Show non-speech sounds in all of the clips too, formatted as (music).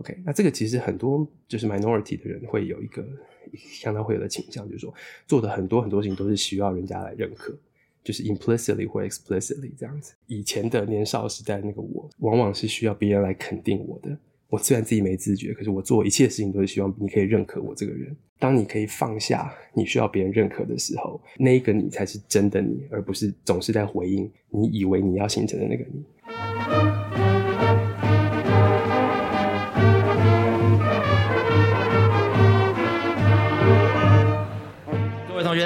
OK，那这个其实很多就是 minority 的人会有一个相当会有的倾向，就是说做的很多很多事情都是需要人家来认可，就是 implicitly 或 explicitly 这样子。以前的年少时代那个我，往往是需要别人来肯定我的。我虽然自己没自觉，可是我做一切事情都是希望你可以认可我这个人。当你可以放下你需要别人认可的时候，那一个你才是真的你，而不是总是在回应你以为你要形成的那个你。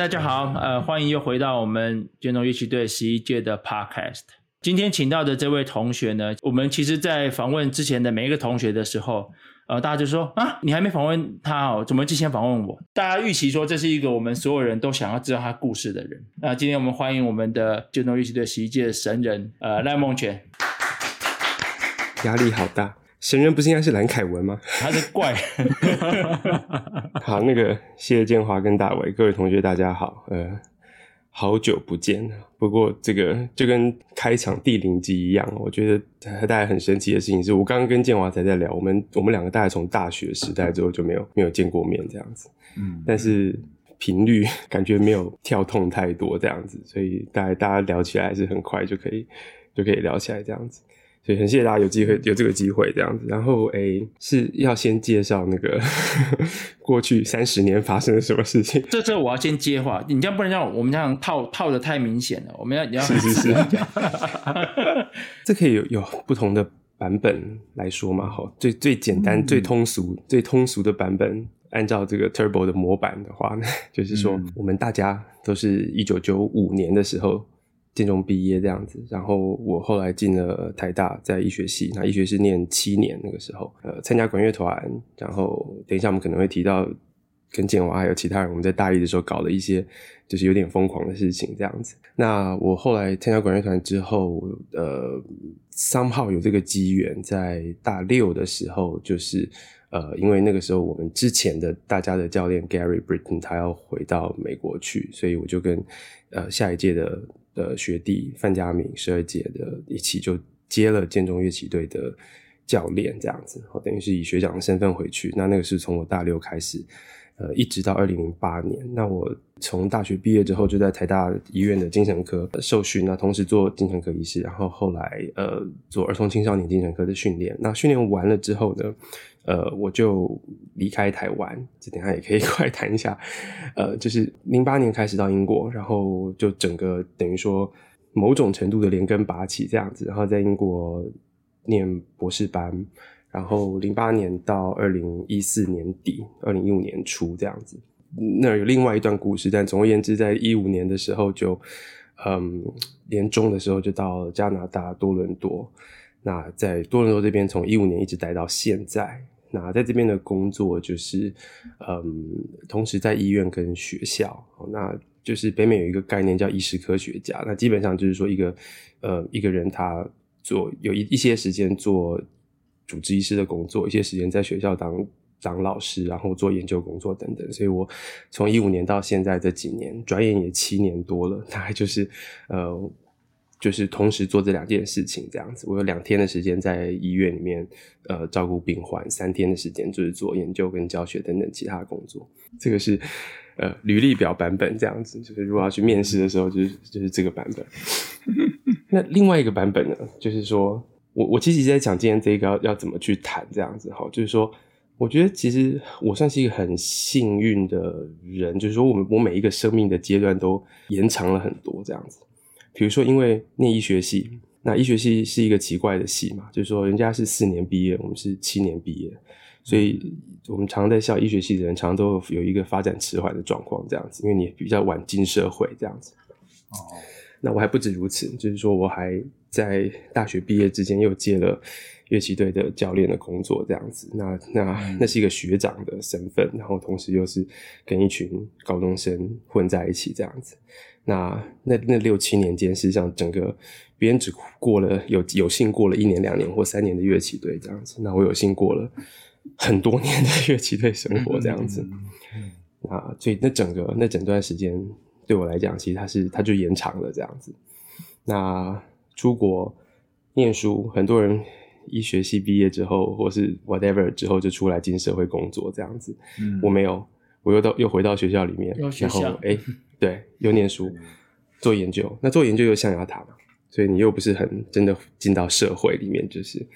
大家好，呃，欢迎又回到我们建中乐旗队十一届的 Podcast。今天请到的这位同学呢，我们其实在访问之前的每一个同学的时候，呃，大家就说啊，你还没访问他哦，怎么之前访问我？大家预期说这是一个我们所有人都想要知道他故事的人。那今天我们欢迎我们的建中乐旗队十一届的神人，呃，赖梦泉。压力好大。神人不是应该是蓝凯文吗？他是怪人。(laughs) 好，那个谢谢建华跟大伟，各位同学大家好，呃，好久不见。不过这个就跟开场第零集一样，我觉得大家很神奇的事情是，我刚刚跟建华才在聊，我们我们两个大概从大学时代之后就没有没有见过面这样子，嗯，但是频率感觉没有跳动太多这样子，所以大概大家聊起来还是很快就可以就可以聊起来这样子。所以很谢谢大家有机会有这个机会这样子，然后诶、欸、是要先介绍那个 (laughs) 过去三十年发生了什么事情。(laughs) 这这我要先接话，你这样不能让我们这样套套的太明显了。我们要你要是是是，(laughs) 这可以有有不同的版本来说嘛？哈，最最简单、嗯、最通俗、最通俗的版本，按照这个 Turbo 的模板的话呢，就是说、嗯、我们大家都是一九九五年的时候。建中毕业这样子，然后我后来进了台大，在医学系，那医学系念七年那个时候，呃，参加管乐团，然后等一下我们可能会提到跟建华还有其他人，我们在大一的时候搞了一些就是有点疯狂的事情这样子。那我后来参加管乐团之后，呃三号有这个机缘，在大六的时候，就是呃，因为那个时候我们之前的大家的教练 Gary Britton 他要回到美国去，所以我就跟呃下一届的。的学弟范家明十二届的一起就接了建中乐器队的教练，这样子，等于是以学长的身份回去。那那个是从我大六开始，呃，一直到二零零八年。那我从大学毕业之后就在台大医院的精神科受训，那同时做精神科医师，然后后来呃做儿童青少年精神科的训练。那训练完了之后呢，呃，我就离开台湾，这等下也可以 (laughs) 快谈一下。呃，就是零八年开始到英国，然后就整个等于说某种程度的连根拔起这样子，然后在英国念博士班，然后零八年到二零一四年底，二零一五年初这样子。那有另外一段故事，但总而言之，在一五年的时候就，嗯，年中的时候就到加拿大多伦多。那在多伦多这边，从一五年一直待到现在。那在这边的工作就是，嗯，同时在医院跟学校，那就是北美有一个概念叫医师科学家。那基本上就是说，一个呃一个人他做有一一些时间做主治医师的工作，一些时间在学校当当老师，然后做研究工作等等。所以我从一五年到现在这几年，转眼也七年多了，大概就是呃。就是同时做这两件事情，这样子。我有两天的时间在医院里面，呃，照顾病患；三天的时间就是做研究跟教学等等其他的工作。这个是呃履历表版本这样子。就是如果要去面试的时候，就是就是这个版本。(laughs) 那另外一个版本呢，就是说我我其实一直在讲今天这个要要怎么去谈这样子。好，就是说，我觉得其实我算是一个很幸运的人，就是说我们我每一个生命的阶段都延长了很多这样子。比如说，因为念医学系，那医学系是一个奇怪的系嘛，就是说人家是四年毕业，我们是七年毕业，所以我们常常在校医学系的人，常常都有一个发展迟缓的状况，这样子，因为你比较晚进社会，这样子。哦，那我还不止如此，就是说我还在大学毕业之间又接了乐器队的教练的工作，这样子。那那那是一个学长的身份，然后同时又是跟一群高中生混在一起，这样子。那那那六七年间，实际上整个别人只过了有有幸过了一年、两年或三年的乐器队这样子，那我有幸过了很多年的乐器队生活这样子。嗯嗯嗯、啊，所以那整个那整段时间对我来讲，其实它是它就延长了这样子。那出国念书，很多人一学系毕业之后，或是 whatever 之后就出来进社会工作这样子。嗯，我没有，我又到又回到学校里面，然后哎，对，又念书做研究。那做研究又象牙塔嘛，所以你又不是很真的进到社会里面，就是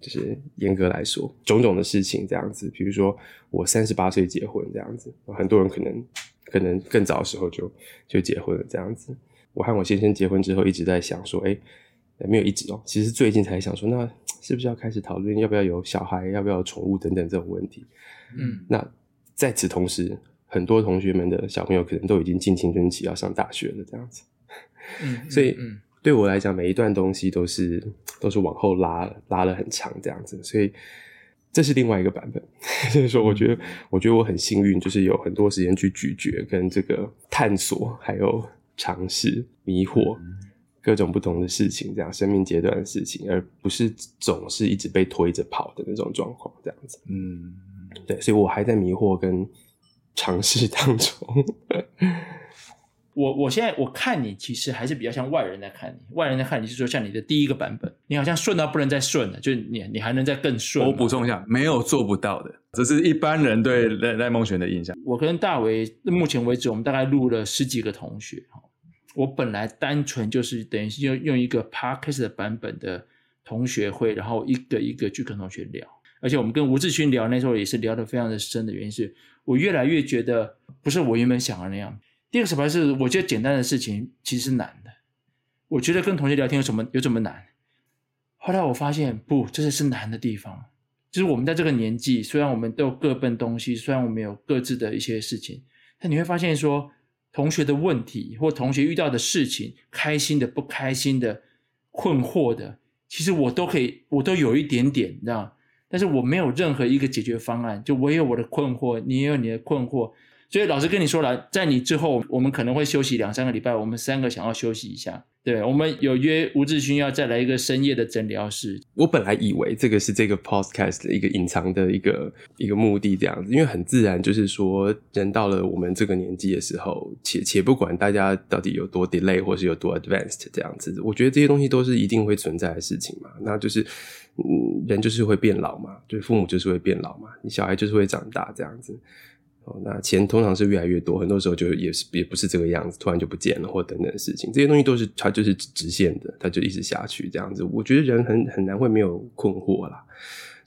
就是严格来说，种种的事情这样子。比如说我三十八岁结婚这样子，很多人可能可能更早的时候就就结婚了这样子。我和我先生结婚之后，一直在想说，哎。没有一直哦，其实最近才想说，那是不是要开始讨论要不要有小孩，要不要有宠物等等这种问题？嗯，那在此同时，很多同学们的小朋友可能都已经进青春期要上大学了，这样子。嗯，(laughs) 所以对我来讲，每一段东西都是都是往后拉拉了很长这样子，所以这是另外一个版本。所 (laughs) 以说，我觉得我觉得我很幸运，就是有很多时间去咀嚼跟这个探索，还有尝试迷惑。各种不同的事情，这样生命阶段的事情，而不是总是一直被推着跑的那种状况，这样子。嗯，对，所以我还在迷惑跟尝试当中。我我现在我看你，其实还是比较像外人在看你。外人在看你是说，像你的第一个版本，你好像顺到不能再顺了，就你你还能再更顺。我补充一下，没有做不到的，这是一般人对赖赖梦璇的印象。我跟大为目前为止，我们大概录了十几个同学。我本来单纯就是等于是用用一个 podcast 的版本的同学会，然后一个一个去跟同学聊，而且我们跟吴志勋聊那时候也是聊得非常的深的原因是，我越来越觉得不是我原本想的那样。第二个小白是，我觉得简单的事情其实是难的。我觉得跟同学聊天有什么有什么难？后来我发现不，这才是难的地方。就是我们在这个年纪，虽然我们都有各奔东西，虽然我们有各自的一些事情，但你会发现说。同学的问题或同学遇到的事情，开心的、不开心的、困惑的，其实我都可以，我都有一点点，你知道？但是我没有任何一个解决方案，就我有我的困惑，你也有你的困惑。所以老师跟你说了，在你之后，我们可能会休息两三个礼拜，我们三个想要休息一下。对，我们有约吴志勋要再来一个深夜的诊疗室。我本来以为这个是这个 podcast 的一个隐藏的一个一个目的这样子，因为很自然就是说，人到了我们这个年纪的时候，且且不管大家到底有多 delay 或是有多 advanced 这样子，我觉得这些东西都是一定会存在的事情嘛。那就是，嗯，人就是会变老嘛，就是父母就是会变老嘛，你小孩就是会长大这样子。哦，那钱通常是越来越多，很多时候就也是也不是这个样子，突然就不见了，或等等的事情，这些东西都是它就是直线的，它就一直下去这样子。我觉得人很很难会没有困惑啦。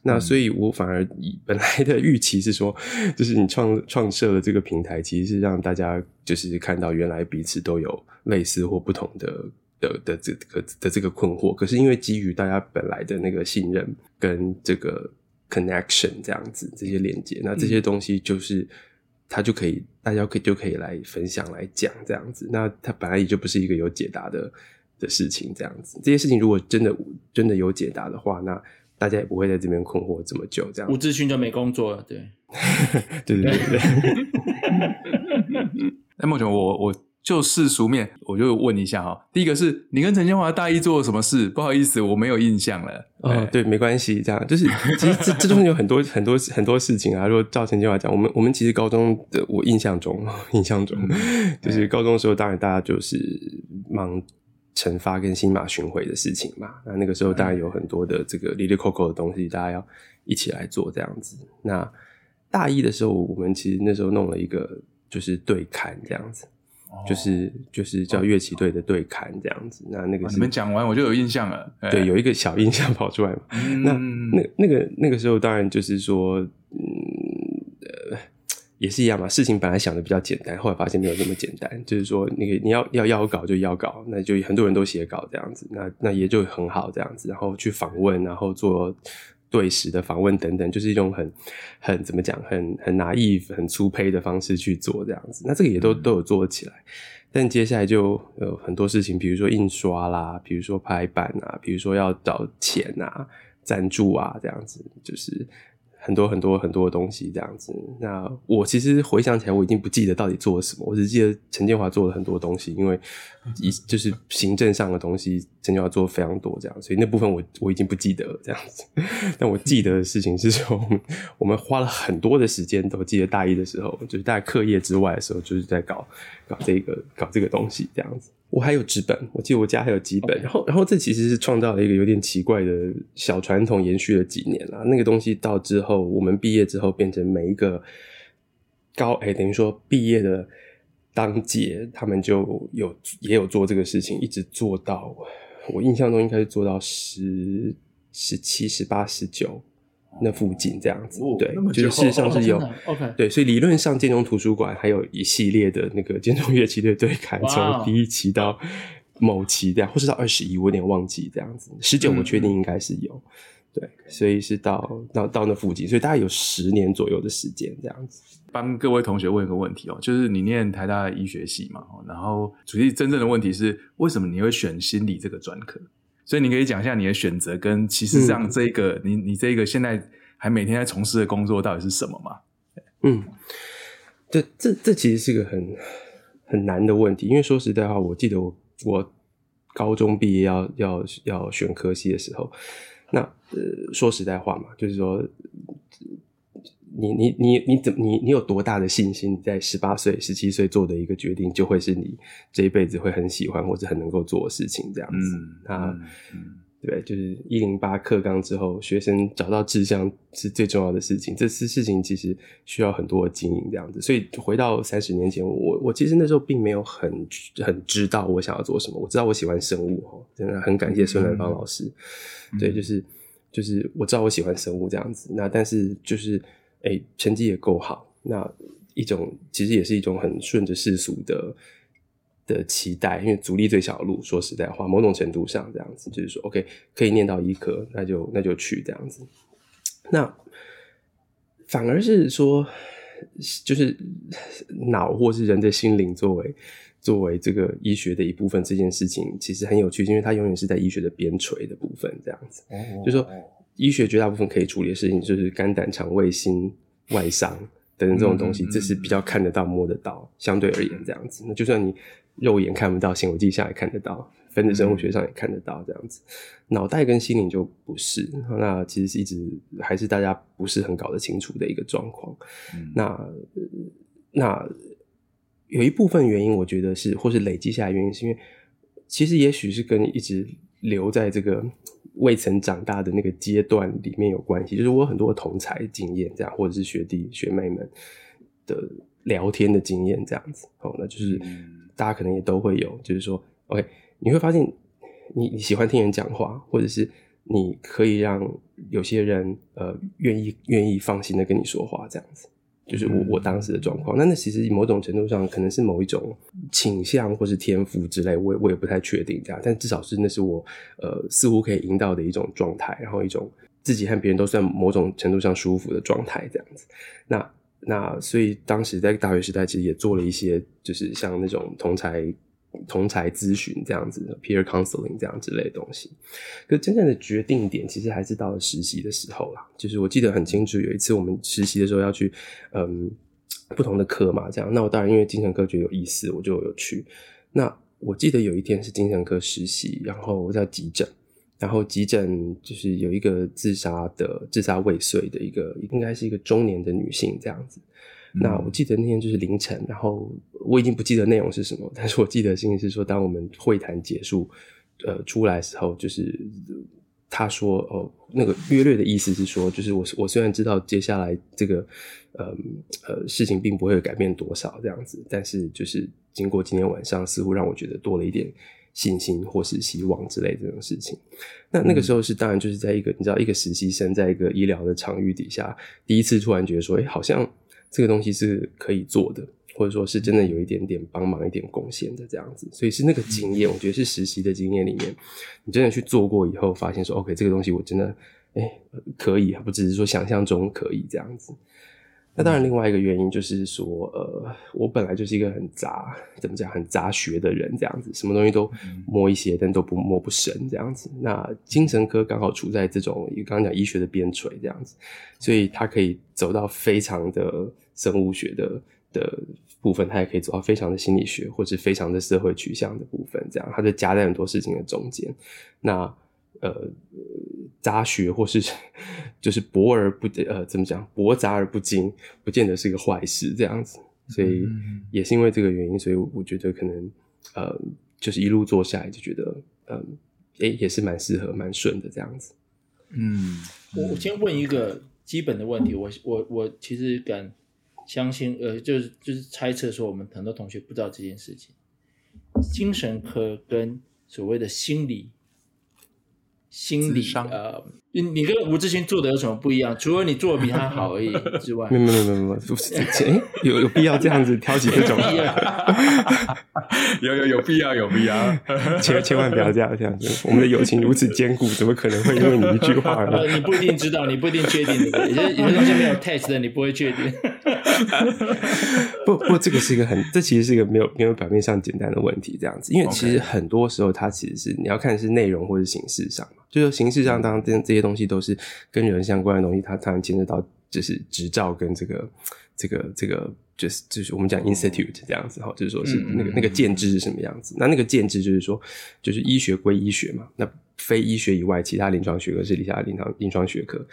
那所以我反而以本来的预期是说，就是你创创设了这个平台，其实是让大家就是看到原来彼此都有类似或不同的的的这个的这个困惑，可是因为基于大家本来的那个信任跟这个。Connection 这样子，这些连接，那这些东西就是、嗯、它就可以，大家可以就可以来分享来讲这样子。那它本来也就不是一个有解答的的事情，这样子。这些事情如果真的真的有解答的话，那大家也不会在这边困惑这么久。这样，吴志勋就没工作了，(laughs) 对，对对对对。(laughs) 那孟璇，我我。就世俗面，我就问一下哈。第一个是你跟陈建华大一做了什么事？不好意思，我没有印象了。哦，对，没关系，这样就是其实这这中间有很多很多很多事情啊。如果照陈建华讲，我们我们其实高中的我印象中 (laughs) 印象中，就是高中的时候，当然大家就是忙成发跟新马巡回的事情嘛。那那个时候当然有很多的这个 lily coco 的东西，大家要一起来做这样子。那大一的时候，我们其实那时候弄了一个就是对刊这样子。就是就是叫乐器队的对刊这样子，那那个你们讲完我就有印象了，对，有一个小印象跑出来嘛。嗯、那那那个那个时候当然就是说，嗯呃，也是一样嘛。事情本来想的比较简单，后来发现没有那么简单。就是说，那个你要要邀稿就要稿，那就很多人都写稿这样子，那那也就很好这样子，然后去访问，然后做。对时的访问等等，就是一种很很怎么讲，很很 naive、很粗胚的方式去做这样子。那这个也都都有做起来，但接下来就有很多事情，比如说印刷啦，比如说排版啊，比如说要找钱啊、赞助啊这样子，就是。很多很多很多的东西这样子，那我其实回想起来，我已经不记得到底做了什么，我只记得陈建华做了很多东西，因为一就是行政上的东西，陈建华做了非常多这样，所以那部分我我已经不记得这样子。(laughs) 但我记得的事情是说，我们花了很多的时间，都记得大一的时候，就是在课业之外的时候，就是在搞搞这个搞这个东西这样子。我还有纸本，我记得我家还有几本。然后，然后这其实是创造了一个有点奇怪的小传统，延续了几年啦。那个东西到之后，我们毕业之后变成每一个高哎，等于说毕业的当届，他们就有也有做这个事情，一直做到我印象中应该是做到十十七、十八、十九。那附近这样子，哦、对，就是事实上是有、哦、，OK，对，所以理论上建中图书馆还有一系列的那个建中乐器队对砍，从第一期到某期这样，或是到二十一，我有点忘记这样子，十九我确定应该是有、嗯，对，所以是到到到那附近，所以大概有十年左右的时间这样子。帮各位同学问一个问题哦，就是你念台大的医学系嘛，然后主要真正的问题是为什么你会选心理这个专科？所以你可以讲一下你的选择，跟其实上这个、嗯、你你这个现在还每天在从事的工作到底是什么吗？嗯，这这这其实是个很很难的问题，因为说实在话，我记得我我高中毕业要要要选科系的时候，那呃说实在话嘛，就是说。你你你你怎你你有多大的信心，在十八岁、十七岁做的一个决定，就会是你这一辈子会很喜欢或者很能够做的事情，这样子。嗯、啊，嗯、对，就是一零八课纲之后，学生找到志向是最重要的事情。这次事情其实需要很多的经营，这样子。所以回到三十年前，我我其实那时候并没有很很知道我想要做什么。我知道我喜欢生物，哈，真的很感谢孙兰芳老师。嗯、对，就是就是我知道我喜欢生物这样子。那但是就是。哎、欸，成绩也够好，那一种其实也是一种很顺着世俗的的期待，因为阻力最小的路，说实在话，某种程度上这样子，就是说，OK，可以念到医科，那就那就去这样子。那反而是说，就是 (laughs) 脑或是人的心灵作为作为这个医学的一部分，这件事情其实很有趣，因为它永远是在医学的边陲的部分，这样子，就是说。医学绝大部分可以处理的事情，就是肝胆肠胃心外伤等等这种东西，这是比较看得到、摸得到。相对而言，这样子，那就算你肉眼看不到，显微镜下也看得到，分子生物学上也看得到，这样子。脑袋跟心灵就不是，那其实是一直还是大家不是很搞得清楚的一个状况。那那有一部分原因，我觉得是，或是累积下来原因，是因为其实也许是跟一直留在这个。未曾长大的那个阶段里面有关系，就是我有很多同才经验，这样或者是学弟学妹们的聊天的经验，这样子哦，那就是大家可能也都会有，就是说，OK，你会发现你你喜欢听人讲话，或者是你可以让有些人呃愿意愿意放心的跟你说话，这样子。就是我我当时的状况，那那其实某种程度上可能是某一种倾向或是天赋之类，我也我也不太确定这样，但至少是那是我呃似乎可以引导的一种状态，然后一种自己和别人都算某种程度上舒服的状态这样子。那那所以当时在大学时代其实也做了一些，就是像那种同侪。同才咨询这样子的 peer counseling 这样之类的东西，可真正的决定点其实还是到了实习的时候啦。就是我记得很清楚，有一次我们实习的时候要去嗯不同的科嘛，这样。那我当然因为精神科觉得有意思，我就有去。那我记得有一天是精神科实习，然后我在急诊，然后急诊就是有一个自杀的自杀未遂的一个，应该是一个中年的女性这样子。那我记得那天就是凌晨，然后我已经不记得内容是什么，但是我记得事情是说，当我们会谈结束，呃，出来的时候，就是他说，哦，那个约略的意思是说，就是我我虽然知道接下来这个，呃呃，事情并不会改变多少这样子，但是就是经过今天晚上，似乎让我觉得多了一点信心或是希望之类这种事情。那那个时候是当然就是在一个你知道一个实习生在一个医疗的场域底下，第一次突然觉得说，诶，好像。这个东西是可以做的，或者说是真的有一点点帮忙、一点贡献的这样子，所以是那个经验，我觉得是实习的经验里面，你真的去做过以后，发现说，OK，这个东西我真的，哎，可以，不只是说想象中可以这样子。那当然，另外一个原因就是说，呃，我本来就是一个很杂，怎么讲，很杂学的人，这样子，什么东西都摸一些，但都不摸不深，这样子。那精神科刚好处在这种，刚刚讲医学的边陲，这样子，所以它可以走到非常的生物学的的部分，它也可以走到非常的心理学，或是非常的社会取向的部分，这样，它就夹在很多事情的中间。那呃，杂学或是就是博而不呃，怎么讲，博杂而不精，不见得是个坏事，这样子。所以也是因为这个原因，所以我觉得可能呃，就是一路做下来就觉得，嗯，哎，也是蛮适合、蛮顺的这样子。嗯，我我先问一个基本的问题，我我我其实敢相信，呃，就是就是猜测说，我们很多同学不知道这件事情，精神科跟所谓的心理。心理呃，你你跟吴志勋做的有什么不一样？除了你做的比他好而已 (laughs) 之外，没有没有没有没有，不是哎，有有必要这样子挑起这种？有有有必要有必要，(laughs) (laughs) 千千万不要这样这样子，我们的友情如此坚固，怎么可能会因为你一句话而？呃，你不一定知道，你不一定确定的，有些有些东西没有 test 的，你不会确定。不不，这个是一个很，这其实是一个没有没有表面上简单的问题，这样子，因为其实很多时候它其实是你要看是内容或者形式上嘛。就是形式上，当然这这些东西都是跟人相关的东西，它当然牵扯到就是执照跟这个这个这个，就是就是我们讲 institute 这样子哈，就是说是那个那个建制是什么样子。那那个建制就是说，就是医学归医学嘛，那非医学以外，其他临床学科是底下临床临床学科。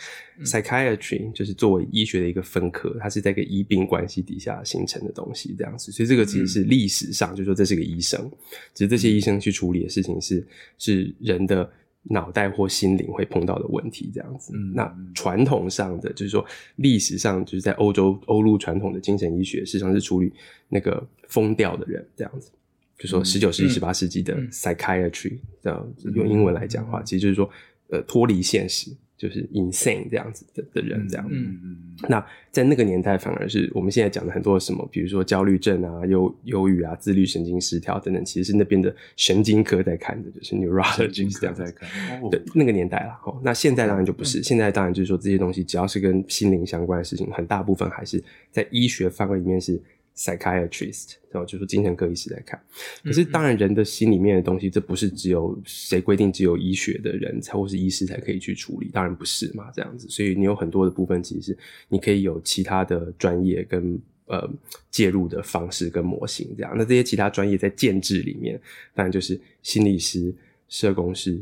Psychiatry 就是作为医学的一个分科，它是在一个医病关系底下形成的东西，这样子。所以这个其实是历史上，就是说这是个医生，只是这些医生去处理的事情是是人的。脑袋或心灵会碰到的问题，这样子。嗯、那传统上的就是说，历史上就是在欧洲欧陆传统的精神医学，实际上是处理那个疯掉的人，这样子。就说十九世纪、十八世纪的 psychiatry，这样用英文来讲的话，其实就是说，呃，脱离现实。就是 insane 这样子的的人，这样子。嗯嗯。那在那个年代，反而是我们现在讲的很多什么，比如说焦虑症啊、忧忧郁啊、自律神经失调等等，其实是那边的神经科在看的，就是 neurologist 这样在看。对，那个年代啦。哦，那现在当然就不是，现在当然就是说这些东西，只要是跟心灵相关的事情，很大部分还是在医学范围里面是。psychiatrist，然后就是精神科医师来看。可是当然，人的心里面的东西，这不是只有谁规定，只有医学的人才或是医师才可以去处理。当然不是嘛，这样子。所以你有很多的部分，其实是你可以有其他的专业跟呃介入的方式跟模型这样。那这些其他专业在建制里面，当然就是心理师、社工师、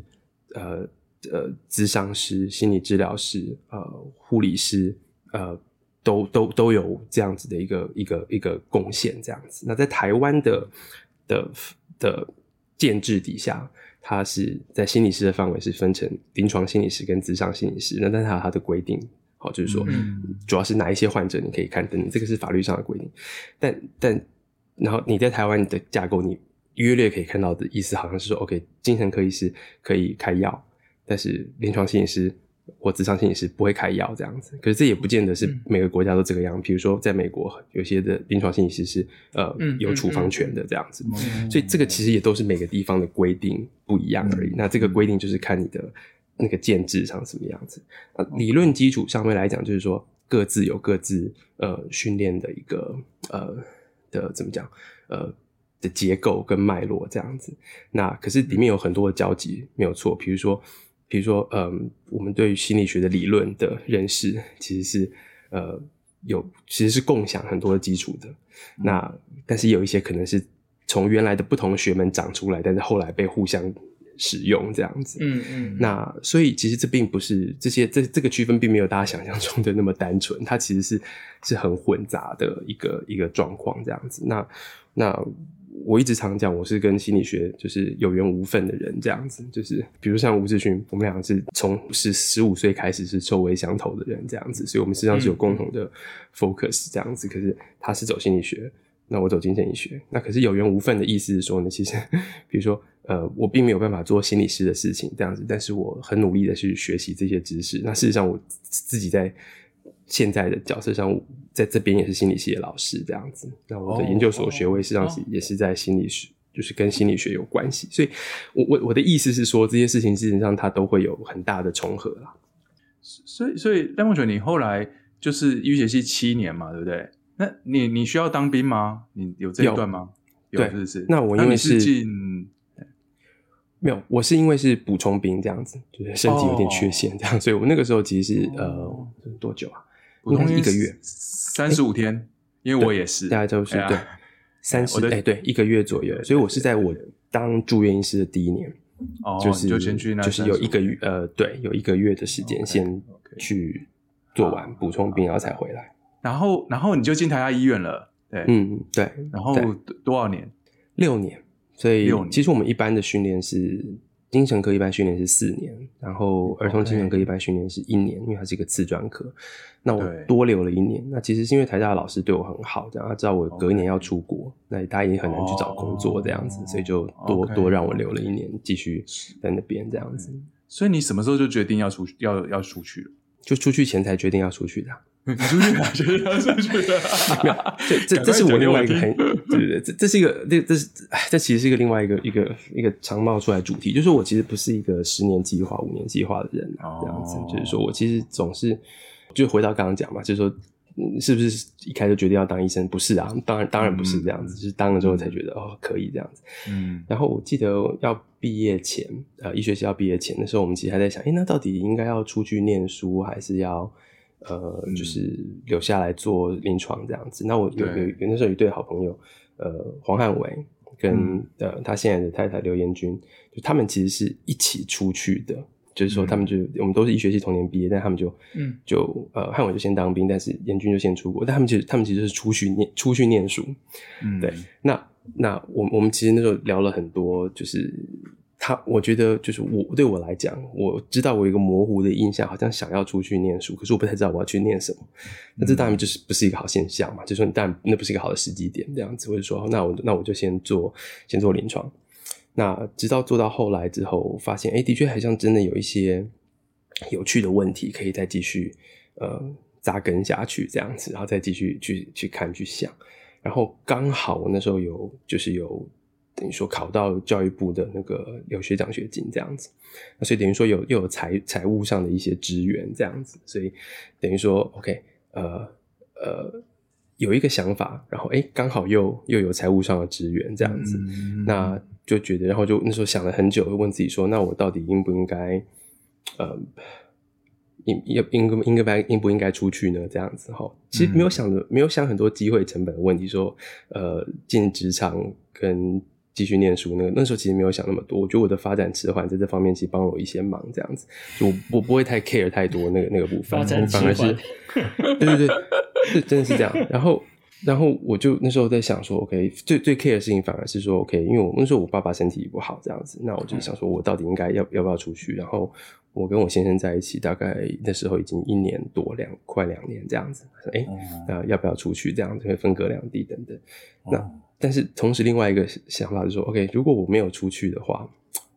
呃呃咨商师、心理治疗师、呃护理师、呃。都都都有这样子的一个一个一个贡献，这样子。那在台湾的的的建制底下，它是在心理师的范围是分成临床心理师跟咨商心理师。那但是它有它的规定，好，就是说，主要是哪一些患者你可以看等，这个是法律上的规定。但但然后你在台湾的架构，你约略可以看到的意思，好像是说，OK，精神科医师可以开药，但是临床心理师。或咨商心理师不会开药这样子，可是这也不见得是每个国家都这个样。比如说，在美国，有些的临床心理师是呃有处方权的这样子，所以这个其实也都是每个地方的规定不一样而已。那这个规定就是看你的那个建制上什么样子。啊，理论基础上面来讲，就是说各自有各自呃训练的一个呃的怎么讲呃的结构跟脉络这样子。那可是里面有很多的交集，没有错。比如说。比如说，嗯，我们对于心理学的理论的认识，其实是呃有其实是共享很多的基础的。那但是有一些可能是从原来的不同学门长出来，但是后来被互相使用这样子。嗯嗯。那所以其实这并不是这些这这个区分并没有大家想象中的那么单纯，它其实是是很混杂的一个一个状况这样子。那那。我一直常讲，我是跟心理学就是有缘无分的人，这样子，就是比如像吴志勋，我们两个是从十十五岁开始是臭味相投的人，这样子，所以我们实际上是有共同的 focus 这样子。可是他是走心理学，那我走精神医学，那可是有缘无分的意思是说呢，其实比如说呃，我并没有办法做心理师的事情这样子，但是我很努力的去学习这些知识。那事实上我自己在。现在的角色上，在这边也是心理系的老师这样子。那我的研究所学位实际上是也是在心理学，就是跟心理学有关系。所以我，我我我的意思是说，这些事情事实上它都会有很大的重合啦。所以，所以赖孟璇，你后来就是医学系七年嘛，对不对？那你你需要当兵吗？你有这一段吗？有，对，是是。那我因为是进。没有，我是因为是补充兵这样子，就是身体有点缺陷这样，oh. 所以我那个时候其实是呃多久啊？应该是一个月，三十五天，欸、因为我也是，大家都是对。三十哎对一个月左右，所以我是在我当住院医师的第一年，哦，就是就先去那就是有一个月呃对有一个月的时间先去做完补充病，然后才回来，然后然后你就进台大医院了，对，嗯对，然后多少年？六年。所以其实我们一般的训练是精神科一般训练是四年，然后儿童精神科一般训练是一年因为它是一个次专科。那我多留了一年，那其实是因为台大的老师对我很好，这样他知道我隔一年要出国那他也很难去找工作这样子，oh. 所以就多多让我留了一年，继续在那边这样子。所以你什么时候就决定要出要要出去了？就出去前才决定要出去的。你出去哪？决定要出去的？没有，这这这是我另外一个很对对对，这这是一个这这是这其实是一个另外一个一个一个常冒出来主题，就是我其实不是一个十年计划、五年计划的人啊，这样子，就是说我其实总是。就回到刚刚讲嘛，就是说，是不是一开始决定要当医生？不是啊，当然当然不是这样子，嗯、就是当了之后才觉得、嗯、哦可以这样子。嗯，然后我记得要毕业前，呃，医学系要毕业前的时候，我们其实还在想，诶，那到底应该要出去念书，还是要呃，就是留下来做临床这样子？那我有有有那时候有一对好朋友，呃，黄汉伟跟、嗯、呃他现在的太太刘彦君，就他们其实是一起出去的。就是说，他们就、嗯、我们都是医学系同年毕业，但他们就，嗯，就呃，汉伟就先当兵，但是彦君就先出国。但他们其实，他们其实是出去念，出去念书。嗯，对。那那我我们其实那时候聊了很多，就是他，我觉得就是我对我来讲，我知道我有一个模糊的印象，好像想要出去念书，可是我不太知道我要去念什么。那这当然就是不是一个好现象嘛？就是说，当然那不是一个好的时机点，这样子，或者说，那我那我就先做先做临床。那直到做到后来之后，发现哎、欸，的确好像真的有一些有趣的问题可以再继续呃扎根下去这样子，然后再继续去去看去想。然后刚好我那时候有就是有等于说考到教育部的那个留学奖学金这样子，那所以等于说有又有财财务上的一些支援这样子，所以等于说 OK 呃呃有一个想法，然后哎刚好又又有财务上的支援这样子，嗯、那。就觉得，然后就那时候想了很久，问自己说：“那我到底应不应该，呃，应应应该应该应不应该出去呢？”这样子哈，其实没有想的，没有想很多机会成本的问题，说呃进职场跟继续念书那个那时候其实没有想那么多。我觉得我的发展迟缓在这方面其实帮了我一些忙，这样子就我，我不会太 care 太多那个那个部分，反而是对对对，是真的是这样。然后。然后我就那时候在想说，OK，最最 care 的事情反而是说，OK，因为我那时候我爸爸身体不好这样子，那我就想说，我到底应该要要不要出去？然后我跟我先生在一起，大概那时候已经一年多两快两年这样子，哎，那要不要出去？这样子会分隔两地等等。那但是同时另外一个想法就是说，OK，如果我没有出去的话，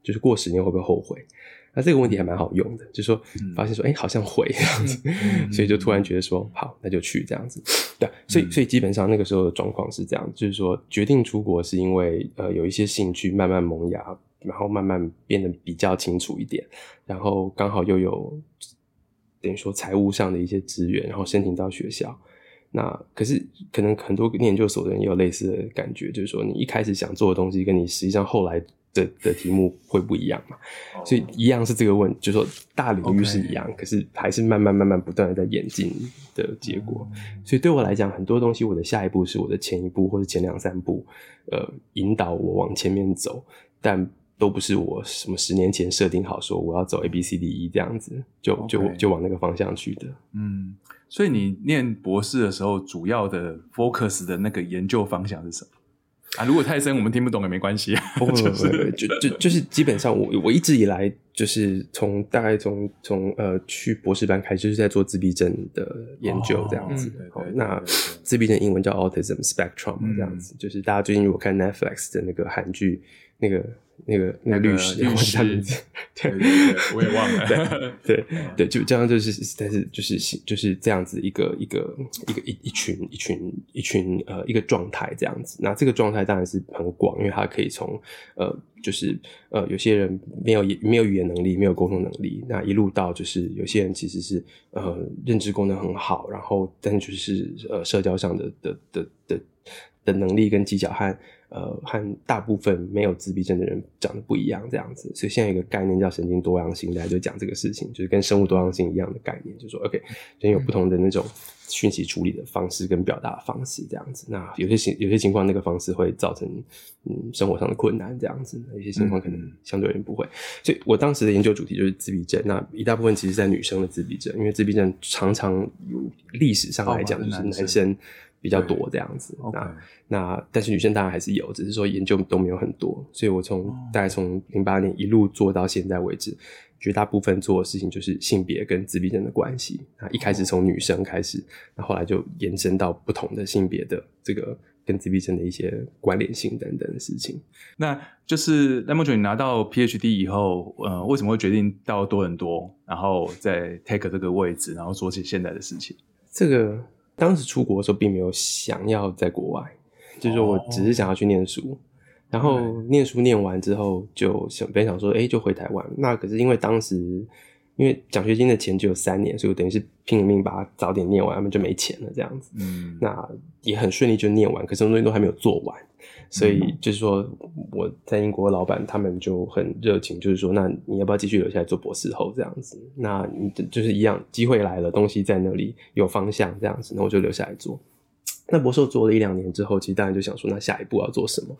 就是过十年会不会后悔？那这个问题还蛮好用的，就是说发现说，哎、欸，好像会这样子，(laughs) 所以就突然觉得说，好，那就去这样子。对，所以所以基本上那个时候的状况是这样，就是说决定出国是因为呃有一些兴趣慢慢萌芽，然后慢慢变得比较清楚一点，然后刚好又有等于说财务上的一些资源，然后申请到学校。那可是可能很多念研究所的人也有类似的感觉，就是说你一开始想做的东西，跟你实际上后来。的的题目会不一样嘛？Oh. 所以一样是这个问，就是说大领域是一样.可是还是慢慢慢慢不断的在演进的结果。Mm hmm. 所以对我来讲，很多东西我的下一步是我的前一步或者前两三步，呃，引导我往前面走，但都不是我什么十年前设定好说我要走 A B C D E 这样子，就.就就往那个方向去的。嗯，所以你念博士的时候，主要的 focus 的那个研究方向是什么？啊，如果太深，我们听不懂也没关系啊。(laughs) 不不不，就就就是基本上我，我我一直以来就是从大概从从呃去博士班开始，就是在做自闭症的研究这样子。哦，那自闭症英文叫 Autism Spectrum 这样子，就是大家最近如果看 Netflix 的那个韩剧，那个。那个那个律师，律师，(laughs) 对对对，我也忘了，(laughs) 对对对，就这样，就是但是就是就是这样子一个一个一个一一群一群一群呃一个状态这样子。那这个状态当然是很广，因为它可以从呃就是呃有些人没有没有语言能力，没有沟通能力，那一路到就是有些人其实是呃认知功能很好，然后但是就是呃社交上的的的的的能力跟技巧和。呃，和大部分没有自闭症的人长得不一样，这样子，所以现在有一个概念叫神经多样性，大家就讲这个事情，就是跟生物多样性一样的概念，就是说，OK，人有不同的那种讯息处理的方式跟表达方式这样子。那有些情有些情况，那个方式会造成嗯生活上的困难这样子。有些情况可能相对而言不会。所以我当时的研究主题就是自闭症。那一大部分其实在女生的自闭症，因为自闭症常常有历史上来讲就是男生比较多这样子。那那但是女生当然还是有，只是说研究都没有很多。所以我从大概从零八年一路做到现在为止。绝大部分做的事情就是性别跟自闭症的关系。那一开始从女生开始，那后来就延伸到不同的性别的这个跟自闭症的一些关联性等等的事情。那就是那么久，你拿到 PhD 以后，呃，为什么会决定到多伦多，然后再 take 这个位置，然后做起现在的事情？这个当时出国的时候，并没有想要在国外，就是说我只是想要去念书。哦然后念书念完之后，就想本来想说，哎，就回台湾。那可是因为当时因为奖学金的钱只有三年，所以我等于是拼了命把它早点念完，他们就没钱了这样子。嗯，那也很顺利就念完，可是什么东西都还没有做完，所以就是说我在英国的老板他们就很热情，就是说，那你要不要继续留下来做博士后这样子？那你就是一样，机会来了，东西在那里有方向这样子，那我就留下来做。那博士做了一两年之后，其实当然就想说，那下一步要做什么？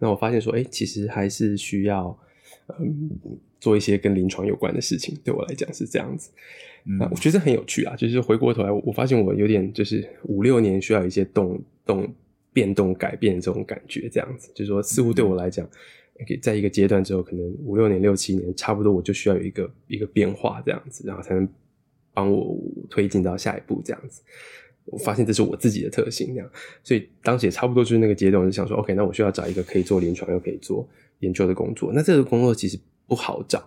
那我发现说，哎、欸，其实还是需要，嗯，做一些跟临床有关的事情。对我来讲是这样子。嗯、那我觉得很有趣啊，就是回过头来，我发现我有点就是五六年需要一些动动变动改变这种感觉，这样子，就是说似乎对我来讲，嗯、在一个阶段之后，可能五六年、六七年，差不多我就需要有一个一个变化这样子，然后才能帮我推进到下一步这样子。我发现这是我自己的特性，这样，所以当时也差不多就是那个阶段，我就想说，OK，那我需要找一个可以做临床又可以做研究的工作。那这个工作其实不好找，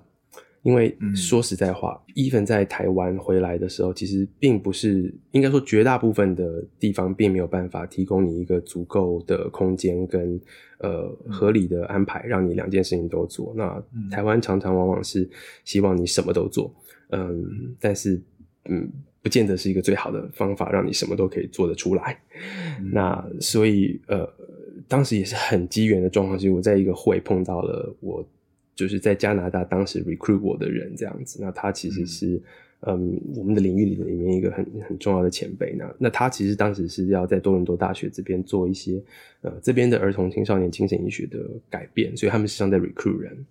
因为说实在话，even 在台湾回来的时候，其实并不是，应该说绝大部分的地方并没有办法提供你一个足够的空间跟呃合理的安排，让你两件事情都做。那台湾常常往往是希望你什么都做，嗯，但是嗯。不见得是一个最好的方法，让你什么都可以做得出来。嗯、那所以，呃，当时也是很机缘的状况，就是我在一个会碰到了我，就是在加拿大当时 recruit 我的人这样子。那他其实是，嗯，嗯，我们的领域里里面一个很很重要的前辈。那那他其实当时是要在多伦多大学这边做一些，呃，这边的儿童青少年精神医学的改变，所以他们实际上在 recruit 人。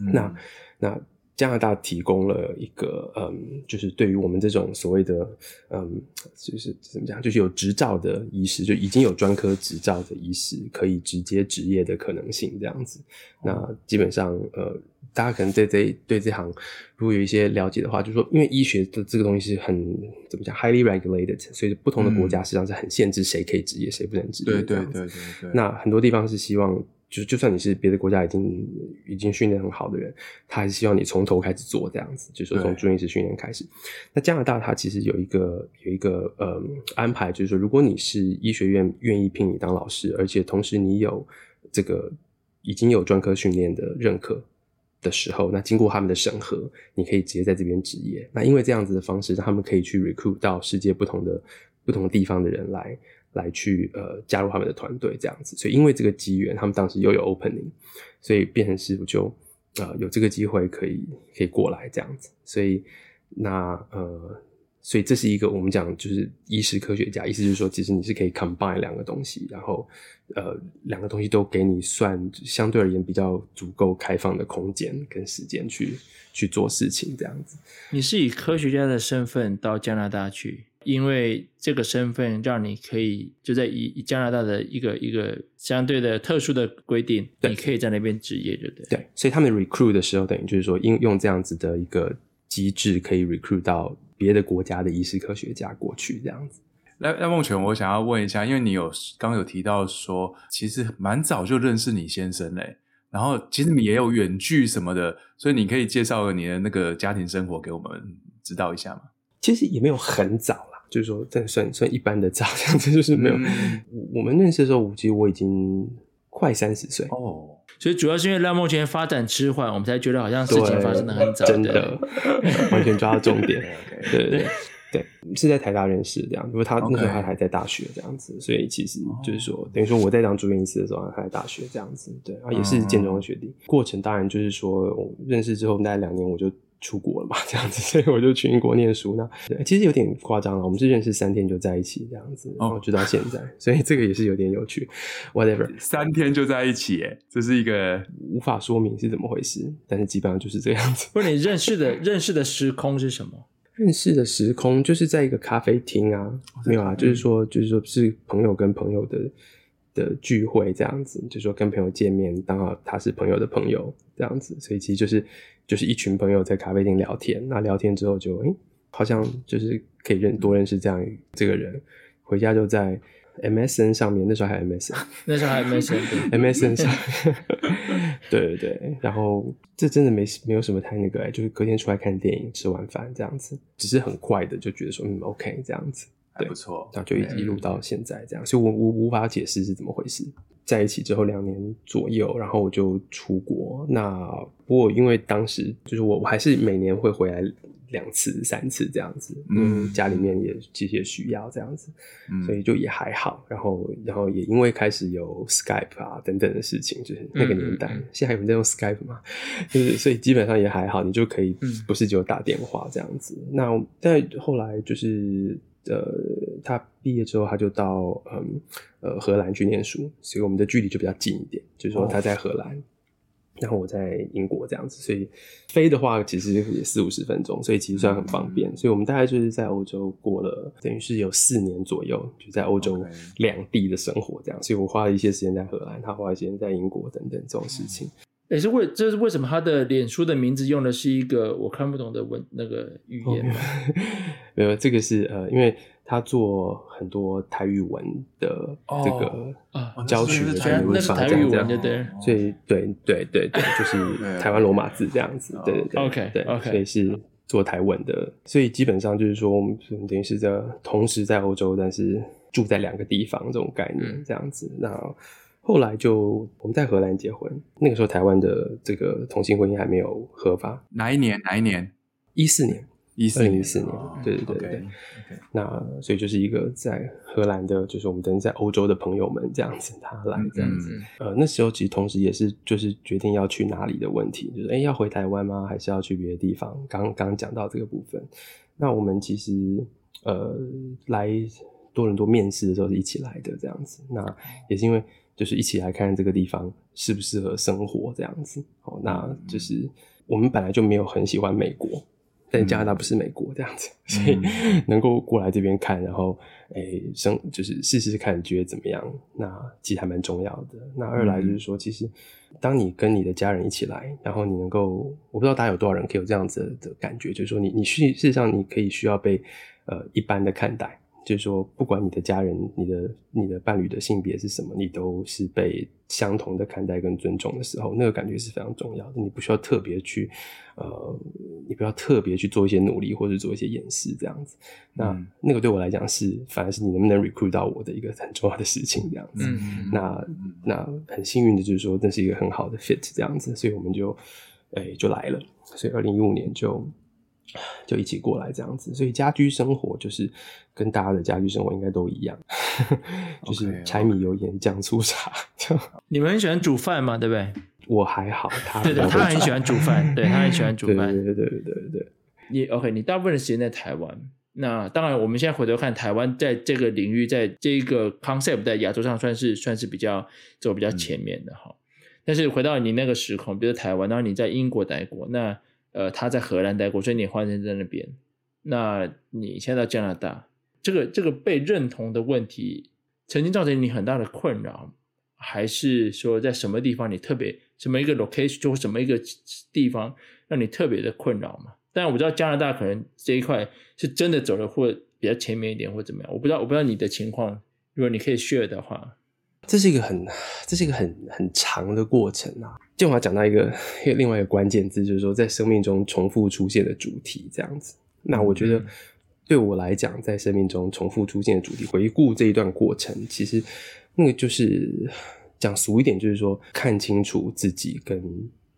嗯、那那。加拿大提供了一个，嗯，就是对于我们这种所谓的，嗯，就是怎么讲，就是有执照的医师，就已经有专科执照的医师，可以直接执业的可能性，这样子。那基本上，呃，大家可能对这对这行如果有一些了解的话，就是说，因为医学的这个东西是很怎么讲，highly regulated，所以不同的国家实际上是很限制谁可以执业，谁不能执业。对对对对对。那很多地方是希望。就就算你是别的国家已经已经训练很好的人，他还是希望你从头开始做这样子，就是说从住院医师训练开始。那加拿大它其实有一个有一个呃安排，就是说如果你是医学院愿意聘你当老师，而且同时你有这个已经有专科训练的认可的时候，那经过他们的审核，你可以直接在这边执业。那因为这样子的方式，让他们可以去 recruit 到世界不同的不同地方的人来。来去呃加入他们的团队这样子，所以因为这个机缘，他们当时又有 opening，所以变成师傅就呃有这个机会可以可以过来这样子，所以那呃所以这是一个我们讲就是医师科学家，意思就是说其实你是可以 combine 两个东西，然后呃两个东西都给你算相对而言比较足够开放的空间跟时间去去做事情这样子。你是以科学家的身份到加拿大去？因为这个身份让你可以就在以加拿大的一个一个相对的特殊的规定，对你可以在那边职业，对不对？对，所以他们 recruit 的时候，等于就是说，应用这样子的一个机制，可以 recruit 到别的国家的医师科学家过去，这样子。那那梦泉，我想要问一下，因为你有刚有提到说，其实蛮早就认识你先生嘞，然后其实你也有远距什么的，所以你可以介绍你的那个家庭生活给我们知道一下吗？其实也没有很早。就是说，这算算一般的这样子，就是没有。嗯、我们认识的时候，其实我已经快三十岁哦。所以主要是因为赖孟权发展迟缓，我们才觉得好像事情发生的很早，真的 (laughs) 完全抓到重点。(laughs) 对对对，是在台大认识这样。因为他那时候他还在大学这样子，所以其实就是说，等于说我在当住院医师的时候，他在大学这样子。对，然后也是建中的学弟。过程当然就是说，我认识之后大概两年，我就出国了嘛，(laughs) 这样子，所以我就去英国念书。那其实有点夸张了，我们是认识三天就在一起这样子，然后直到现在，(laughs) 所以这个也是有点有趣。Whatever，三天就在一起，哎，这是一个无法说明是怎么回事，但是基本上就是这样子。(laughs) 不是你认识的认识的时空是什么？认识的时空就是在一个咖啡厅啊，没有啊，就是说就是说是朋友跟朋友的的聚会这样子，就是说跟朋友见面，刚好他是朋友的朋友这样子，所以其实就是。就是一群朋友在咖啡厅聊天，那聊天之后就诶、欸，好像就是可以认多认识这样这个人，回家就在 MSN 上面，那时候还 MSN，(laughs) 那时候还 MSN，MSN (laughs) MSN 上面，(laughs) 对对对，然后这真的没没有什么太那个、欸，就是隔天出来看电影，吃完饭这样子，只是很快的就觉得说嗯 OK 这样子，对，不错，然后就一路到现在这样，所以我我无法解释是怎么回事。在一起之后两年左右，然后我就出国。那不过因为当时就是我，我还是每年会回来两次、三次这样子，嗯，家里面也其实也需要这样子，嗯，所以就也还好。然后，然后也因为开始有 Skype 啊等等的事情，就是那个年代，嗯嗯嗯，现在还有人在用 Skype 吗？(laughs) 就是所以基本上也还好，你就可以不是只有打电话这样子。嗯，那但后来就是。呃，他毕业之后，他就到嗯呃荷兰去念书，所以我们的距离就比较近一点。就是说他在荷兰，哦、然后我在英国这样子，所以飞的话其实也四五十分钟，所以其实算很方便。嗯、所以我们大概就是在欧洲过了，等于是有四年左右，就在欧洲两地的生活这样。所以我花了一些时间在荷兰，他花了一些时间在英国等等这种事情。也、欸、是为这是为什么他的脸书的名字用的是一个我看不懂的文那个语言？(laughs) 没有，这个是呃，因为他做很多台语文的这个教学的台语文，这样对对，所以对对对对，就是 (laughs) 台湾罗马字这样子，对对对，OK 对.所以是做台文的，所以基本上就是说我们等于是在同时在欧洲，但是住在两个地方这种概念这样子，那。后来就我们在荷兰结婚，那个时候台湾的这个同性婚姻还没有合法。哪一年？哪一年？一四年，一四年，一四年。对对对对。Okay, okay. 那所以就是一个在荷兰的，就是我们等于在欧洲的朋友们这样子，他来这样子。嗯、呃，那时候其实同时也是就是决定要去哪里的问题，就是哎要回台湾吗？还是要去别的地方？刚刚讲到这个部分。那我们其实呃来多伦多面试的时候是一起来的这样子。那也是因为。就是一起来看看这个地方适不适合生活这样子，哦，那就是我们本来就没有很喜欢美国，但加拿大不是美国这样子，所以 (laughs) 能够过来这边看，然后诶生就是试试看觉得怎么样，那其实还蛮重要的。那二来就是说，其实当你跟你的家人一起来，然后你能够，我不知道大家有多少人可以有这样子的感觉，就是说你你需事实上你可以需要被呃一般的看待。就是说，不管你的家人、你的、你的伴侣的性别是什么，你都是被相同的看待跟尊重的时候，那个感觉是非常重要的。你不需要特别去，呃，你不要特别去做一些努力或者做一些掩饰这样子。那、嗯、那个对我来讲是，反而是你能不能 recruit 到我的一个很重要的事情这样子。嗯、那那很幸运的就是说，这是一个很好的 fit 这样子，所以我们就哎、欸、就来了。所以二零一五年就。就一起过来这样子，所以家居生活就是跟大家的家居生活应该都一样，(laughs) 就是柴米油盐酱醋茶。你们很喜欢煮饭吗？对不对？我还好，他 (laughs) 对对，他很喜欢煮饭，对，他很喜欢煮饭，对对对对对对。你 OK？你大部分的时间在台湾，那当然，我们现在回头看台湾在这个领域，在这个 concept 在亚洲上算是算是比较走比较前面的哈。嗯、但是回到你那个时空，比如台湾，然后你在英国待过，那。呃，他在荷兰待过，所以你换人在那边。那你现在到加拿大，这个这个被认同的问题，曾经造成你很大的困扰，还是说在什么地方你特别什么一个 location，就什么一个地方让你特别的困扰嘛？但我知道加拿大可能这一块是真的走的或比较前面一点，或怎么样，我不知道，我不知道你的情况，如果你可以 share 的话。这是一个很，这是一个很很长的过程啊。建华讲到 (laughs) 一个另外一个关键字，就是说在生命中重复出现的主题这样子。那我觉得对我来讲，在生命中重复出现的主题，回顾这一段过程，其实那个就是讲俗一点，就是说看清楚自己跟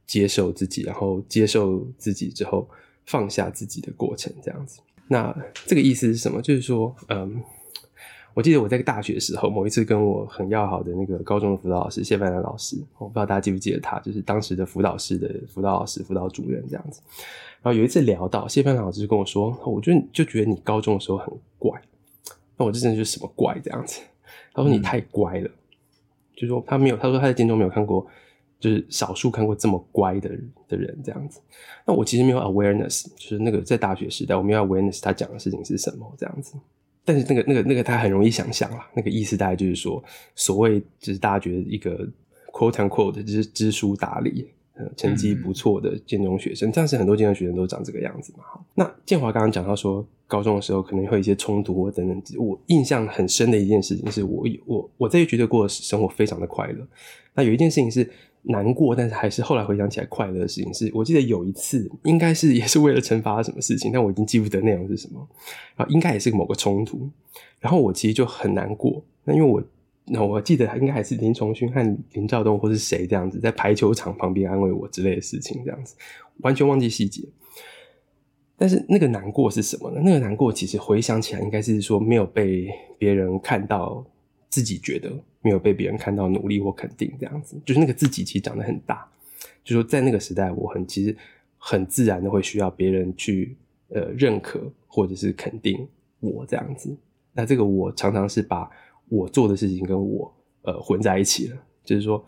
接受自己，然后接受自己之后放下自己的过程这样子。那这个意思是什么？就是说，嗯。我记得我在大学的时候，某一次跟我很要好的那个高中的辅导老师谢范兰老师，我不知道大家记不记得他，就是当时的辅导室的辅导老师、辅导主任这样子。然后有一次聊到谢范兰老师就跟我说，我就就觉得你高中的时候很怪，那我这真的就是什么怪这样子？他说你太乖了，嗯、就是说他没有，他说他在建中没有看过，就是少数看过这么乖的的人这样子。那我其实没有 awareness，就是那个在大学时代我没有 awareness 他讲的事情是什么这样子。但是那个、那个、那个，他很容易想象啦。那个意思大概就是说，所谓就是大家觉得一个 quote unquote 就是知书达理、呃，成绩不错的建中学生，这样是很多建中学生都长这个样子嘛。那建华刚刚讲到说，高中的时候可能会有一些冲突或等等。我印象很深的一件事情是我我我在觉得过生活非常的快乐。那有一件事情是。难过，但是还是后来回想起来快乐的事情是，我记得有一次，应该是 (laughs) 也是为了惩罚什么事情，但我已经记不得内容是什么。然后应该也是某个冲突，然后我其实就很难过。那因为我，那我记得应该还是林崇勋和林兆东或是谁这样子在排球场旁边安慰我之类的事情，这样子完全忘记细节。但是那个难过是什么呢？那个难过其实回想起来，应该是说没有被别人看到，自己觉得。没有被别人看到努力或肯定，这样子就是那个自己其实长得很大，就说在那个时代，我很其实很自然的会需要别人去呃认可或者是肯定我这样子。那这个我常常是把我做的事情跟我呃混在一起了，就是说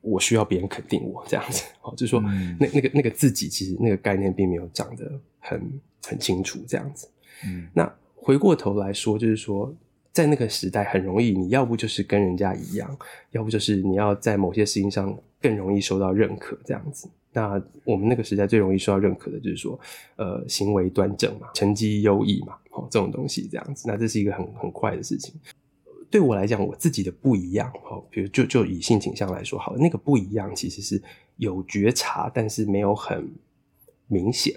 我需要别人肯定我这样子。好，(laughs) 就是说那那个那个自己其实那个概念并没有长得很很清楚这样子。嗯，那回过头来说，就是说。在那个时代很容易，你要不就是跟人家一样，要不就是你要在某些事情上更容易受到认可，这样子。那我们那个时代最容易受到认可的就是说，呃，行为端正嘛，成绩优异嘛，哦，这种东西这样子。那这是一个很很快的事情。对我来讲，我自己的不一样，哦，比如就就以性倾向来说，好，那个不一样其实是有觉察，但是没有很明显。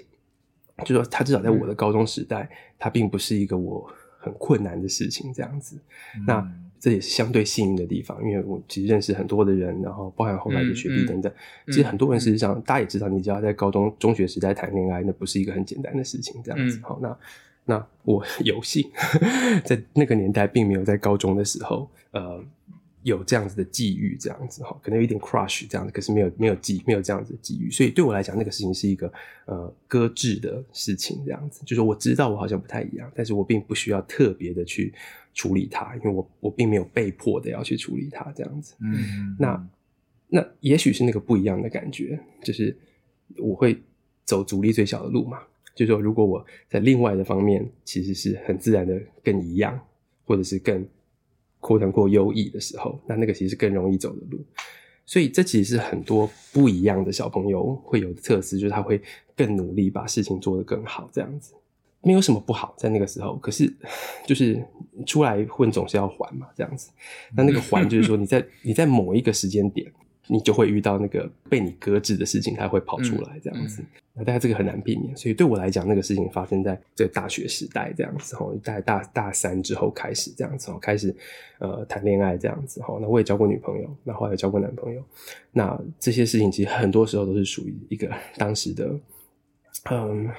就说他至少在我的高中时代，他并不是一个我。很困难的事情，这样子，嗯、那这也是相对幸运的地方，因为我其实认识很多的人，然后包含后来的学弟等等。嗯嗯、其实很多人事实上，嗯、大家也知道，你只要在高中、中学时代谈恋爱，那不是一个很简单的事情，这样子。嗯、好，那那我 (laughs) 有幸 (laughs) 在那个年代，并没有在高中的时候，呃。有这样子的际遇，这样子哈，可能有一点 crush 这样子，可是没有没有际没有这样子的际遇，所以对我来讲，那个事情是一个呃搁置的事情，这样子，就是我知道我好像不太一样，但是我并不需要特别的去处理它，因为我我并没有被迫的要去处理它，这样子。嗯，那那也许是那个不一样的感觉，就是我会走阻力最小的路嘛，就是说如果我在另外的方面其实是很自然的更一样，或者是更。扩展过优异的时候，那那个其实是更容易走的路，所以这其实是很多不一样的小朋友会有的特质，就是他会更努力把事情做得更好，这样子没有什么不好在那个时候。可是 (laughs) 就是出来混总是要还嘛，这样子。那那个还就是说你在 (laughs) 你在某一个时间点。你就会遇到那个被你搁置的事情，它会跑出来这样子。那大家这个很难避免，所以对我来讲，那个事情发生在这个大学时代这样子哈，在大大三之后开始这样子，开始呃谈恋爱这样子哈。那我也交过女朋友，那后来也交过男朋友。那这些事情其实很多时候都是属于一个当时的嗯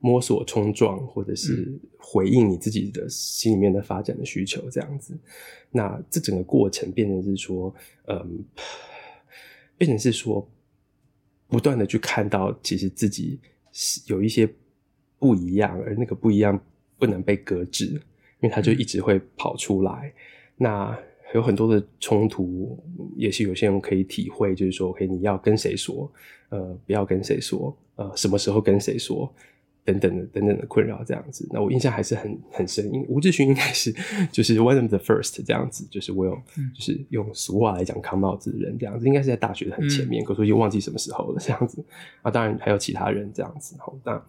摸索冲撞，或者是回应你自己的心里面的发展的需求这样子。那这整个过程变成是说嗯。变成是说，不断的去看到，其实自己是有一些不一样，而那个不一样不能被搁置，因为它就一直会跑出来。那有很多的冲突，也许有些人可以体会，就是说，OK，你要跟谁说，呃，不要跟谁说，呃，什么时候跟谁说。等等的等等的困扰这样子，那我印象还是很很深。因为吴志勋应该是就是 one of the first 这样子，就是我有、嗯、就是用俗话来讲扛帽子的人这样子，应该是在大学的很前面，可是我已经忘记什么时候了这样子。啊，当然还有其他人这样子。好，那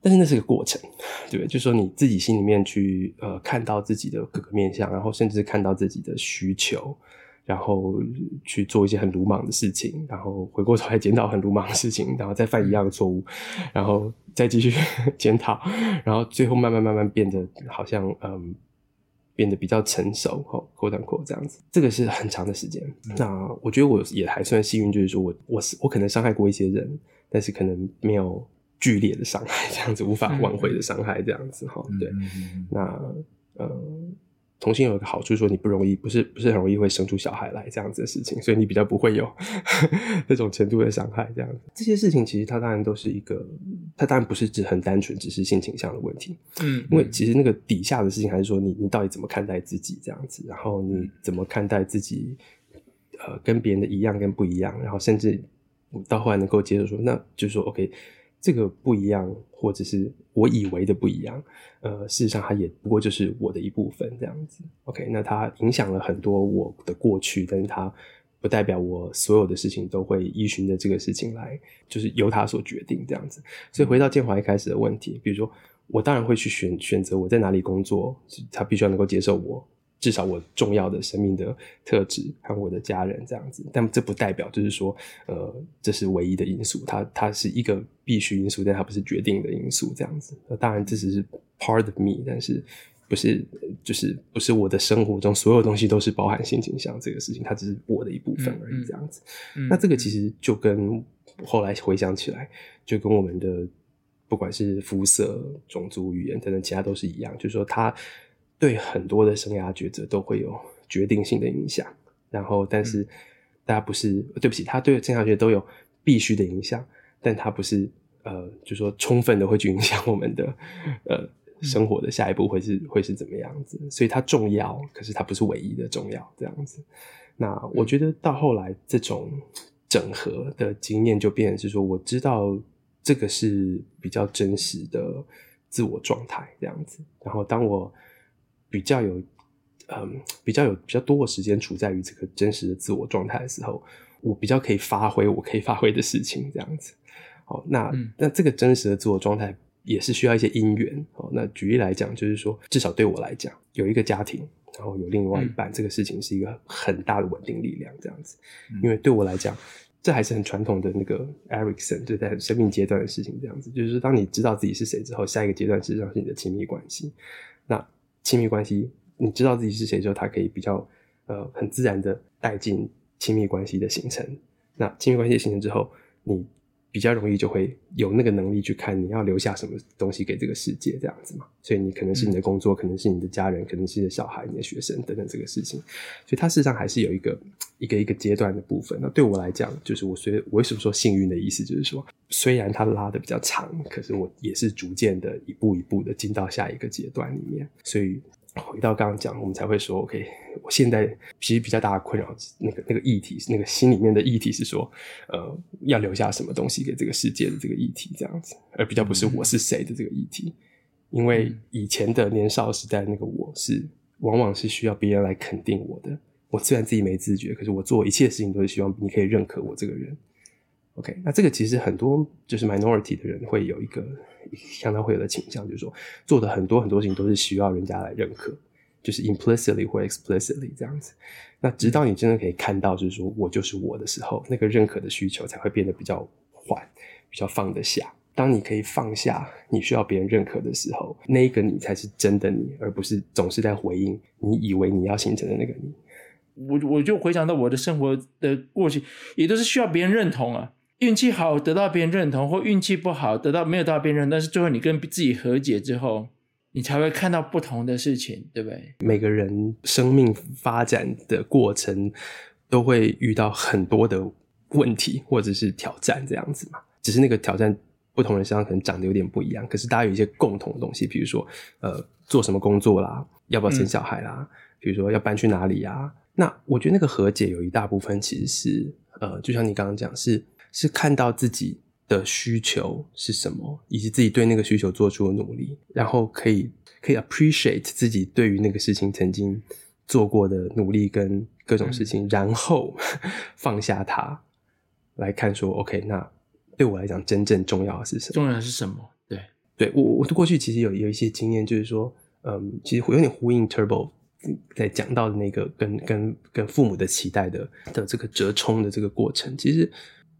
但是那是个过程，对不对？就是说你自己心里面去呃看到自己的各个面向，然后甚至看到自己的需求。然后去做一些很鲁莽的事情，然后回过头来检讨很鲁莽的事情，然后再犯一样的错误，然后再继续 (laughs) 检讨，然后最后慢慢慢慢变得好像嗯，变得比较成熟，哦，扩展扩这样子，这个是很长的时间。嗯、那我觉得我也还算幸运，就是说我我是我可能伤害过一些人，但是可能没有剧烈的伤害，这样子无法挽回的伤害，这样子哈。对，嗯、那呃。同性有一个好处，说你不容易，不是不是很容易会生出小孩来这样子的事情，所以你比较不会有 (laughs) 那种程度的伤害。这样子，这些事情其实它当然都是一个，它当然不是只很单纯只是性倾向的问题，嗯，因为其实那个底下的事情还是说你你到底怎么看待自己这样子，然后你怎么看待自己，呃，跟别人的一样跟不一样，然后甚至到后来能够接受说，那就是说 OK。这个不一样，或者是我以为的不一样，呃，事实上它也不过就是我的一部分这样子。OK，那它影响了很多我的过去，但是它不代表我所有的事情都会依循着这个事情来，就是由它所决定这样子。所以回到建华一开始的问题，比如说我当然会去选选择我在哪里工作，他必须要能够接受我。至少我重要的生命的特质和我的家人这样子，但这不代表就是说，呃，这是唯一的因素。它它是一个必须因素，但它不是决定的因素。这样子，当然这只是 part of me，但是不是就是不是我的生活中所有东西都是包含性倾向这个事情，它只是我的一部分而已。这样子，嗯嗯、那这个其实就跟后来回想起来，就跟我们的不管是肤色、种族、语言等等，其他都是一样，就是说它。对很多的生涯抉择都会有决定性的影响，然后，但是大家不是，嗯、对不起，他对生涯抉择都有必须的影响，但他不是，呃，就是说充分的会去影响我们的，呃，生活的下一步会是会是怎么样子，所以它重要，可是它不是唯一的重要，这样子。那我觉得到后来这种整合的经验就变成是说，我知道这个是比较真实的自我状态，这样子。然后当我比较有，嗯，比较有比较多的时间处在于这个真实的自我状态的时候，我比较可以发挥我可以发挥的事情，这样子。好，那、嗯、那这个真实的自我状态也是需要一些因缘。好，那举例来讲，就是说，至少对我来讲，有一个家庭，然后有另外一半，嗯、这个事情是一个很大的稳定力量，这样子。嗯、因为对我来讲，这还是很传统的那个 Erikson 就在生命阶段的事情，这样子。就是说，当你知道自己是谁之后，下一个阶段实际上是你的亲密关系。那亲密关系，你知道自己是谁之后，他可以比较呃很自然的带进亲密关系的形成。那亲密关系形成之后，你比较容易就会有那个能力去看你要留下什么东西给这个世界，这样子嘛。所以你可能是你的工作，嗯、可能是你的家人，可能是你的小孩、你的学生等等这个事情。所以它事实上还是有一个一个一个阶段的部分。那对我来讲，就是我虽我为什么说幸运的意思，就是说虽然它拉的比较长，可是我也是逐渐的一步一步的进到下一个阶段里面。所以。回到刚刚讲，我们才会说，OK，我现在其实比较大的困扰，那个那个议题，那个心里面的议题是说，呃，要留下什么东西给这个世界的这个议题，这样子，而比较不是我是谁的这个议题。因为以前的年少时代那个我是，往往是需要别人来肯定我的。我虽然自己没自觉，可是我做一切事情都是希望你可以认可我这个人。OK，那这个其实很多就是 minority 的人会有一个相当会有的倾向，就是说做的很多很多事情都是需要人家来认可，就是 implicitly 或 explicitly 这样子。那直到你真的可以看到，就是说我就是我的时候，那个认可的需求才会变得比较缓，比较放得下。当你可以放下你需要别人认可的时候，那个你才是真的你，而不是总是在回应你以为你要形成的那个你。我我就回想到我的生活的过去，也都是需要别人认同啊。运气好得到别人认同，或运气不好得到没有得到别人认同，但是最后你跟自己和解之后，你才会看到不同的事情，对不对？每个人生命发展的过程都会遇到很多的问题或者是挑战，这样子嘛。只是那个挑战不同人身上可能长得有点不一样，可是大家有一些共同的东西，比如说呃做什么工作啦，要不要生小孩啦，嗯、比如说要搬去哪里啊。那我觉得那个和解有一大部分其实是呃，就像你刚刚讲是。是看到自己的需求是什么，以及自己对那个需求做出的努力，然后可以可以 appreciate 自己对于那个事情曾经做过的努力跟各种事情，嗯、然后 (laughs) 放下它来看说，OK，那对我来讲真正重要的是什么？重要的是什么？对，对我我过去其实有有一些经验，就是说，嗯，其实有点呼应 Turbo 在讲到的那个跟跟跟父母的期待的的这个折冲的这个过程，其实。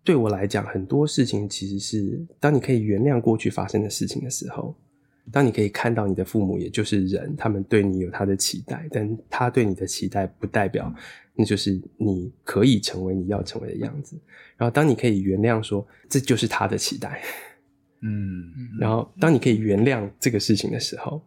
对我来讲，很多事情其实是当你可以原谅过去发生的事情的时候，当你可以看到你的父母也就是人，他们对你有他的期待，但他对你的期待不代表那就是你可以成为你要成为的样子。然后，当你可以原谅说这就是他的期待，嗯，然后当你可以原谅这个事情的时候，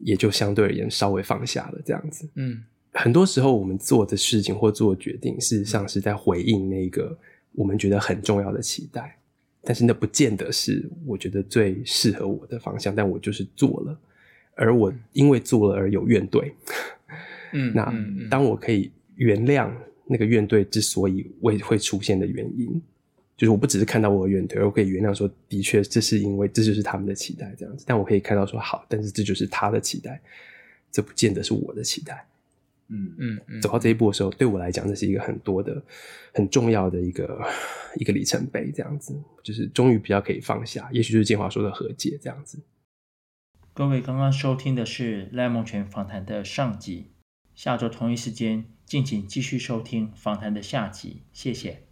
也就相对而言稍微放下了这样子。嗯，很多时候我们做的事情或做决定，事实上是在回应那个我们觉得很重要的期待，但是那不见得是我觉得最适合我的方向，但我就是做了，而我因为做了而有怨怼。(laughs) 嗯，那当我可以原谅那个怨怼之所以会会出现的原因。就是我不只是看到我的怨怼，我可以原谅说，的确这是因为这就是他们的期待这样子。但我可以看到说好，但是这就是他的期待，这不见得是我的期待。嗯嗯嗯。走到这一步的时候，对我来讲，这是一个很多的、很重要的一个一个里程碑。这样子，就是终于比较可以放下，也许就是建华说的和解这样子。各位刚刚收听的是赖孟权访谈的上集，下周同一时间敬请继续收听访谈的下集。谢谢。